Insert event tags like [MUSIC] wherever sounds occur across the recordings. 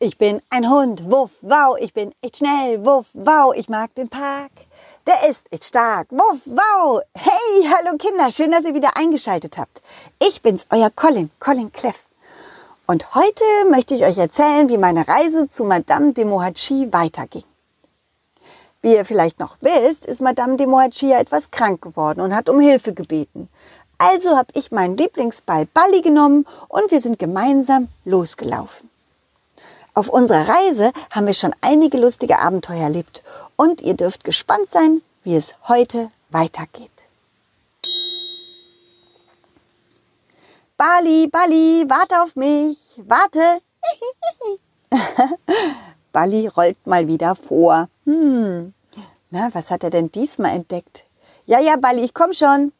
Ich bin ein Hund, wuff, wow, ich bin echt schnell, wuff, wow, ich mag den Park. Der ist echt stark, wuff, wow. Hey, hallo Kinder, schön, dass ihr wieder eingeschaltet habt. Ich bin's, euer Colin, Colin Cleff. Und heute möchte ich euch erzählen, wie meine Reise zu Madame de Mohachi weiterging. Wie ihr vielleicht noch wisst, ist Madame de Mohachi ja etwas krank geworden und hat um Hilfe gebeten. Also habe ich meinen Lieblingsball Balli genommen und wir sind gemeinsam losgelaufen. Auf unserer Reise haben wir schon einige lustige Abenteuer erlebt und ihr dürft gespannt sein, wie es heute weitergeht. Bali, Bali, warte auf mich, warte. [LAUGHS] Bali rollt mal wieder vor. Hm, na, was hat er denn diesmal entdeckt? Ja, ja, Bali, ich komm schon.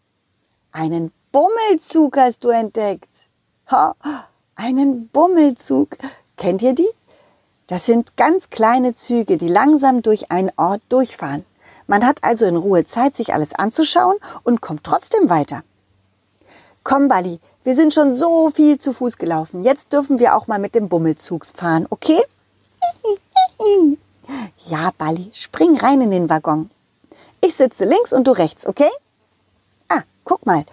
Einen Bummelzug hast du entdeckt. Ha, einen Bummelzug. Kennt ihr die? Das sind ganz kleine Züge, die langsam durch einen Ort durchfahren. Man hat also in Ruhe Zeit, sich alles anzuschauen und kommt trotzdem weiter. Komm, Bali, wir sind schon so viel zu Fuß gelaufen. Jetzt dürfen wir auch mal mit dem Bummelzug fahren, okay? [LAUGHS] Ja, Bali, spring rein in den Waggon. Ich sitze links und du rechts, okay? Ah, guck mal,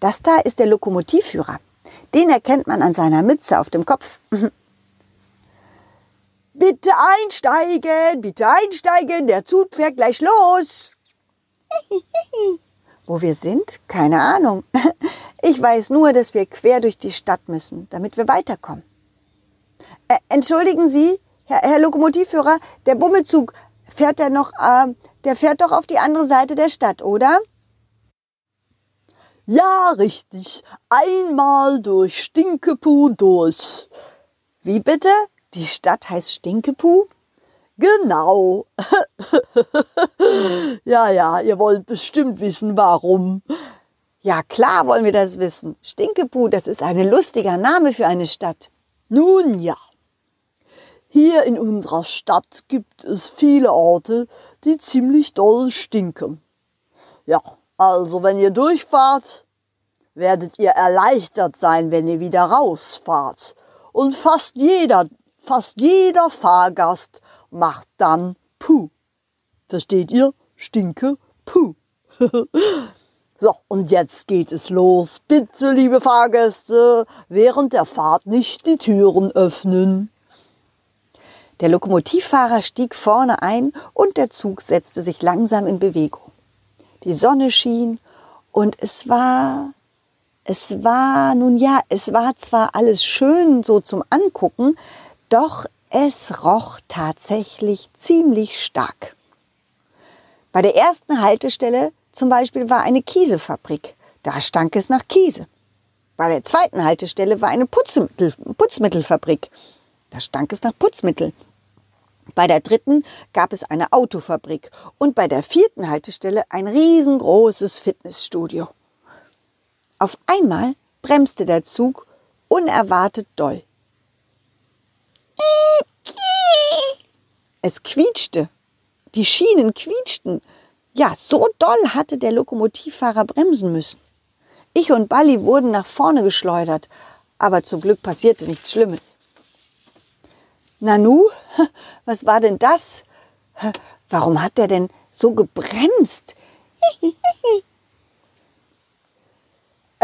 das da ist der Lokomotivführer. Den erkennt man an seiner Mütze auf dem Kopf. [LAUGHS] bitte einsteigen, bitte einsteigen, der Zug fährt gleich los. [LAUGHS] Wo wir sind? Keine Ahnung. [LAUGHS] Ich weiß nur, dass wir quer durch die Stadt müssen, damit wir weiterkommen. Äh, entschuldigen Sie, Herr, Herr, Lokomotivführer, der Bummelzug fährt ja noch, äh, der fährt doch auf die andere Seite der Stadt, oder? Ja, richtig. Einmal durch Stinkepuh durch. Wie bitte? Die Stadt heißt Stinkepuh? Genau. [LAUGHS] ja, ja, ihr wollt bestimmt wissen, warum. Ja, klar wollen wir das wissen. Stinkepuh, das ist ein lustiger Name für eine Stadt. Nun ja. Hier in unserer Stadt gibt es viele Orte, die ziemlich doll stinken. Ja, also wenn ihr durchfahrt, werdet ihr erleichtert sein, wenn ihr wieder rausfahrt. Und fast jeder, fast jeder Fahrgast macht dann Puh. Versteht ihr? Stinke Puh. [LAUGHS] so, und jetzt geht es los. Bitte, liebe Fahrgäste, während der Fahrt nicht die Türen öffnen. Der Lokomotivfahrer stieg vorne ein und der Zug setzte sich langsam in Bewegung die Sonne schien und es war, es war, nun ja, es war zwar alles schön so zum Angucken, doch es roch tatsächlich ziemlich stark. Bei der ersten Haltestelle zum Beispiel war eine Kiesefabrik. Da stank es nach Kiese. Bei der zweiten Haltestelle war eine Putzmittel, Putzmittelfabrik. Da stank es nach Putzmittel. Bei der dritten gab es eine Autofabrik und bei der vierten Haltestelle ein riesengroßes Fitnessstudio. Auf einmal bremste der Zug unerwartet doll. Es quietschte. Die Schienen quietschten. Ja, so doll hatte der Lokomotivfahrer bremsen müssen. Ich und Balli wurden nach vorne geschleudert, aber zum Glück passierte nichts Schlimmes. Nanu, [LAUGHS] was war denn das? Warum hat der denn so gebremst? [LAUGHS]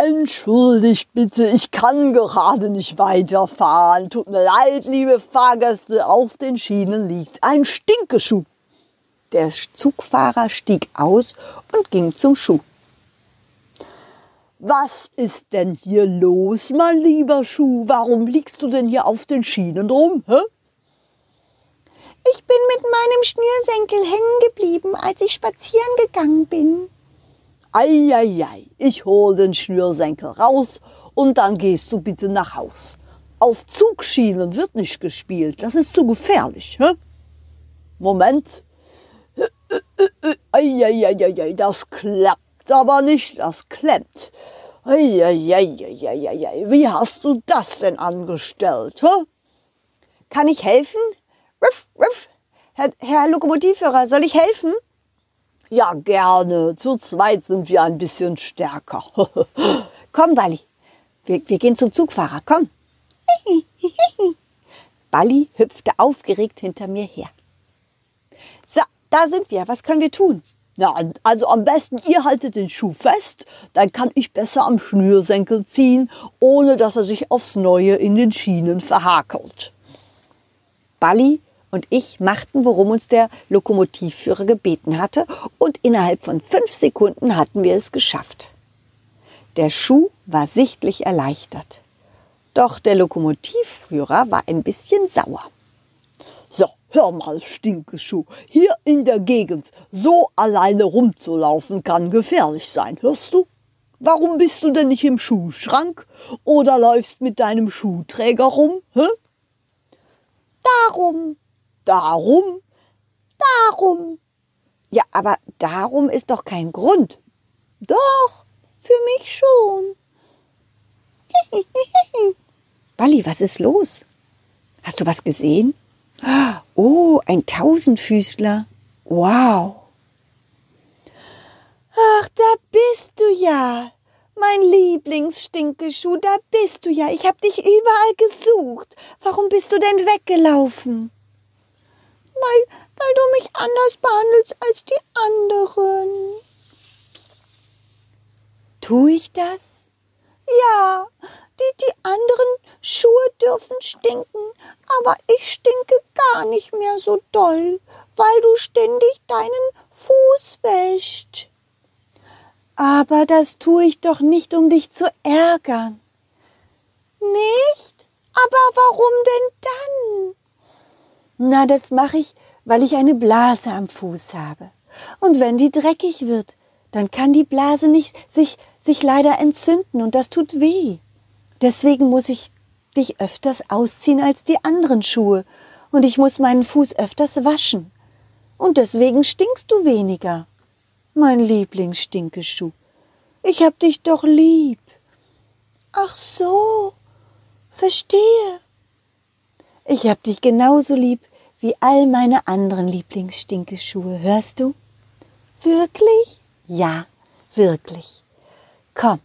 Entschuldigt bitte, ich kann gerade nicht weiterfahren. Tut mir leid, liebe Fahrgäste, auf den Schienen liegt ein Stinkeschuh. Der Zugfahrer stieg aus und ging zum Schuh. Was ist denn hier los, mein lieber Schuh? Warum liegst du denn hier auf den Schienen rum? Hä? Ich bin mit meinem Schnürsenkel hängen geblieben, als ich spazieren gegangen bin. Eieiei, ich hol den Schnürsenkel raus und dann gehst du bitte nach Haus. Auf Zugschienen wird nicht gespielt, das ist zu gefährlich. Hä? Moment. Eieiei, das klappt aber nicht, das klemmt. Eieiei, wie hast du das denn angestellt? Hä? Kann ich helfen? Ruff, ruff. Herr, Herr Lokomotivführer, soll ich helfen? Ja, gerne. Zu zweit sind wir ein bisschen stärker. [LAUGHS] komm, Wally. Wir, wir gehen zum Zugfahrer. Komm. [LAUGHS] Balli hüpfte aufgeregt hinter mir her. So, da sind wir. Was können wir tun? Ja, also am besten ihr haltet den Schuh fest, dann kann ich besser am Schnürsenkel ziehen, ohne dass er sich aufs Neue in den Schienen verhakelt. Balli und ich machten, worum uns der Lokomotivführer gebeten hatte, und innerhalb von fünf Sekunden hatten wir es geschafft. Der Schuh war sichtlich erleichtert. Doch der Lokomotivführer war ein bisschen sauer. So, hör mal, Stinkeschuh, hier in der Gegend so alleine rumzulaufen kann gefährlich sein, hörst du? Warum bist du denn nicht im Schuhschrank oder läufst mit deinem Schuhträger rum, hä? Darum, Darum? darum. Ja, aber darum ist doch kein Grund. Doch, für mich schon. [LAUGHS] Balli, was ist los? Hast du was gesehen? Oh, ein Tausendfüßler. Wow. Ach, da bist du ja. Mein Lieblingsstinkeschuh, da bist du ja. Ich hab dich überall gesucht. Warum bist du denn weggelaufen? Weil, weil du mich anders behandelst als die anderen. Tu ich das? Ja, die, die anderen Schuhe dürfen stinken, aber ich stinke gar nicht mehr so doll, weil du ständig deinen Fuß wäscht. Aber das tue ich doch nicht, um dich zu ärgern. Nicht? Aber warum denn dann? Na, das mache ich, weil ich eine Blase am Fuß habe. Und wenn die dreckig wird, dann kann die Blase nicht sich, sich leider entzünden und das tut weh. Deswegen muss ich dich öfters ausziehen als die anderen Schuhe und ich muss meinen Fuß öfters waschen. Und deswegen stinkst du weniger. Mein Lieblingsstinkerschuh. Ich hab dich doch lieb. Ach so, verstehe. Ich hab dich genauso lieb wie all meine anderen Lieblingsstinkeschuhe. Hörst du? Wirklich? Ja, wirklich. Komm,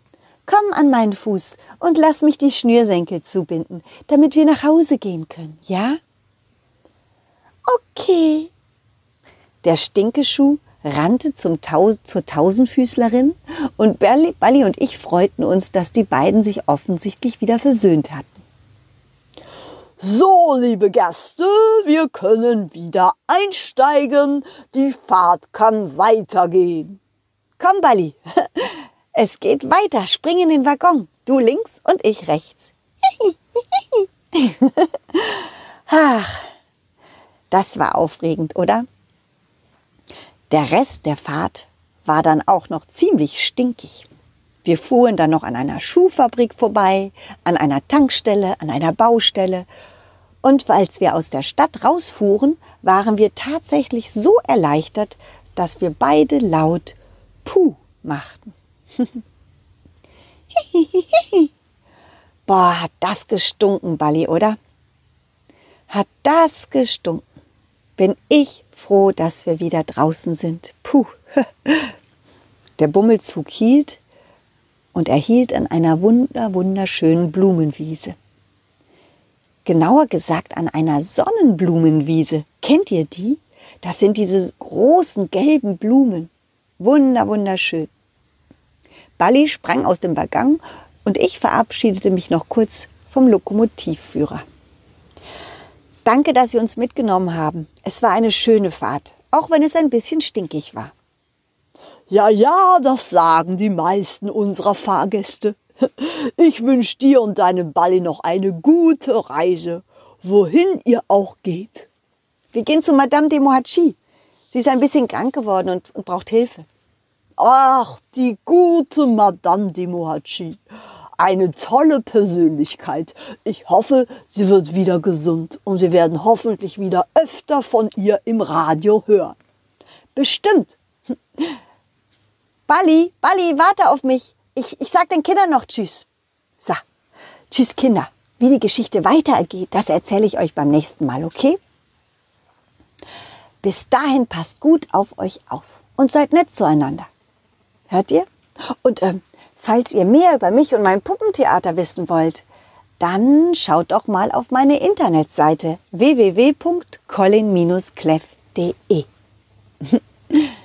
komm an meinen Fuß und lass mich die Schnürsenkel zubinden, damit wir nach Hause gehen können, ja? Okay. Der Stinkeschuh rannte zum Tau zur Tausendfüßlerin und Balli, Balli und ich freuten uns, dass die beiden sich offensichtlich wieder versöhnt hatten. So, liebe Gäste, wir können wieder einsteigen. Die Fahrt kann weitergehen. Komm, Balli, [LAUGHS] es geht weiter. Spring in den Waggon. Du links und ich rechts. [LAUGHS] Ach, das war aufregend, oder? Der Rest der Fahrt war dann auch noch ziemlich stinkig. Wir fuhren dann noch an einer Schuhfabrik vorbei, an einer Tankstelle, an einer Baustelle. Und als wir aus der Stadt rausfuhren, waren wir tatsächlich so erleichtert, dass wir beide laut Puh machten. [LAUGHS] Boah, hat das gestunken, Balli, oder? Hat das gestunken. Bin ich froh, dass wir wieder draußen sind. Puh. [LAUGHS] Der Bummelzug hielt und er hielt an einer wunder, wunderschönen Blumenwiese. Genauer gesagt an einer Sonnenblumenwiese. Kennt ihr die? Das sind diese großen gelben Blumen. Wunder, wunderschön. Balli sprang aus dem Waggon und ich verabschiedete mich noch kurz vom Lokomotivführer. Danke, dass Sie uns mitgenommen haben. Es war eine schöne Fahrt, auch wenn es ein bisschen stinkig war. Ja, ja, das sagen die meisten unserer Fahrgäste. [LAUGHS] Ich wünsche dir und deinem Balli noch eine gute Reise, wohin ihr auch geht. Wir gehen zu Madame de Mohachi. Sie ist ein bisschen krank geworden und, und braucht Hilfe. Ach, die gute Madame de Mohachi. Eine tolle Persönlichkeit. Ich hoffe, sie wird wieder gesund und wir werden hoffentlich wieder öfter von ihr im Radio hören. Bestimmt. Balli, Balli, warte auf mich. Ich, ich sag den Kindern noch Tschüss. So, Tschüss Kinder. Wie die Geschichte weitergeht, das erzähle ich euch beim nächsten Mal, okay? Bis dahin passt gut auf euch auf und seid nett zueinander. Hört ihr? Und ähm, falls ihr mehr über mich und mein Puppentheater wissen wollt, Dann schaut doch mal auf meine Internetseite www.colin-cleff.de. [LAUGHS]